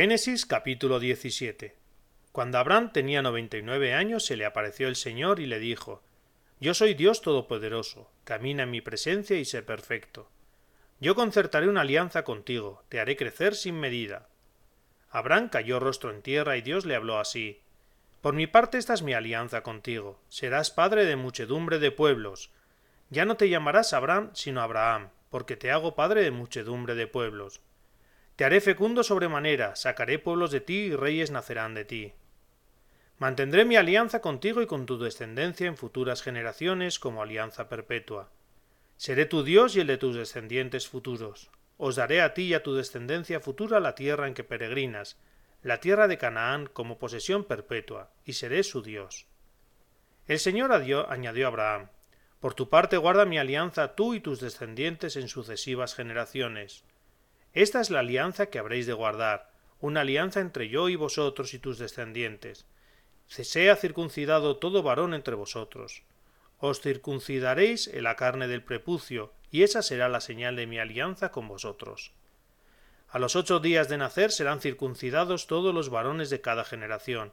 Génesis capítulo 17 Cuando Abraham tenía noventa y nueve años se le apareció el Señor y le dijo Yo soy Dios Todopoderoso, camina en mi presencia y sé perfecto. Yo concertaré una alianza contigo, te haré crecer sin medida. Abraham cayó rostro en tierra y Dios le habló así Por mi parte esta es mi alianza contigo, serás padre de muchedumbre de pueblos. Ya no te llamarás Abraham sino Abraham, porque te hago padre de muchedumbre de pueblos te haré fecundo sobremanera, sacaré pueblos de ti y reyes nacerán de ti. Mantendré mi alianza contigo y con tu descendencia en futuras generaciones como alianza perpetua. Seré tu Dios y el de tus descendientes futuros. Os daré a ti y a tu descendencia futura la tierra en que peregrinas, la tierra de Canaán como posesión perpetua, y seré su Dios. El Señor añadió a Abraham, Por tu parte guarda mi alianza tú y tus descendientes en sucesivas generaciones esta es la alianza que habréis de guardar, una alianza entre yo y vosotros y tus descendientes. Se sea circuncidado todo varón entre vosotros. Os circuncidaréis en la carne del prepucio, y esa será la señal de mi alianza con vosotros. A los ocho días de nacer serán circuncidados todos los varones de cada generación,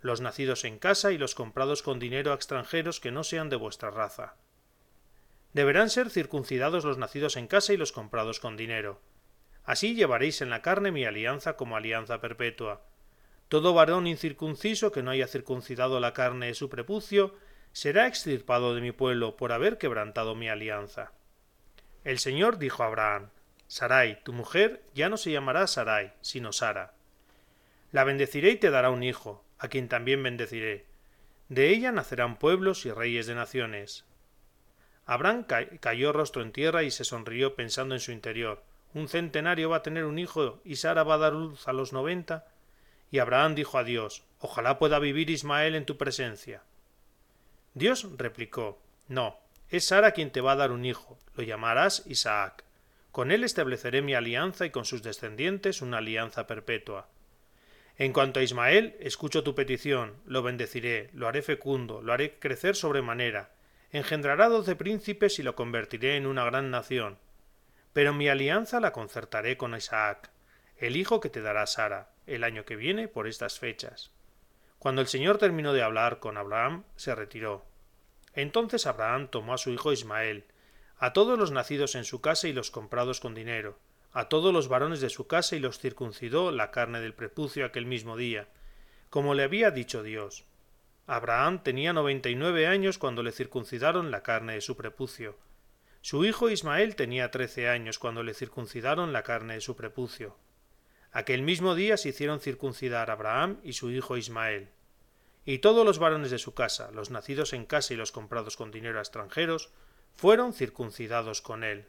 los nacidos en casa y los comprados con dinero a extranjeros que no sean de vuestra raza. Deberán ser circuncidados los nacidos en casa y los comprados con dinero. Así llevaréis en la carne mi alianza como alianza perpetua. Todo varón incircunciso que no haya circuncidado la carne de su prepucio será extirpado de mi pueblo por haber quebrantado mi alianza. El Señor dijo a Abraham Sarai, tu mujer, ya no se llamará Sarai, sino Sara. La bendeciré y te dará un hijo, a quien también bendeciré. De ella nacerán pueblos y reyes de naciones. Abraham cayó rostro en tierra y se sonrió pensando en su interior un centenario va a tener un hijo y Sara va a dar luz a los noventa. Y Abraham dijo a Dios, Ojalá pueda vivir Ismael en tu presencia. Dios replicó, No, es Sara quien te va a dar un hijo, lo llamarás Isaac. Con él estableceré mi alianza y con sus descendientes una alianza perpetua. En cuanto a Ismael, escucho tu petición, lo bendeciré, lo haré fecundo, lo haré crecer sobremanera, engendrará doce príncipes y lo convertiré en una gran nación pero mi alianza la concertaré con Isaac, el hijo que te dará Sara, el año que viene por estas fechas. Cuando el Señor terminó de hablar con Abraham, se retiró. Entonces Abraham tomó a su hijo Ismael, a todos los nacidos en su casa y los comprados con dinero, a todos los varones de su casa y los circuncidó la carne del prepucio aquel mismo día, como le había dicho Dios. Abraham tenía noventa y nueve años cuando le circuncidaron la carne de su prepucio, su hijo Ismael tenía trece años cuando le circuncidaron la carne de su prepucio. Aquel mismo día se hicieron circuncidar Abraham y su hijo Ismael. Y todos los varones de su casa, los nacidos en casa y los comprados con dinero a extranjeros, fueron circuncidados con él.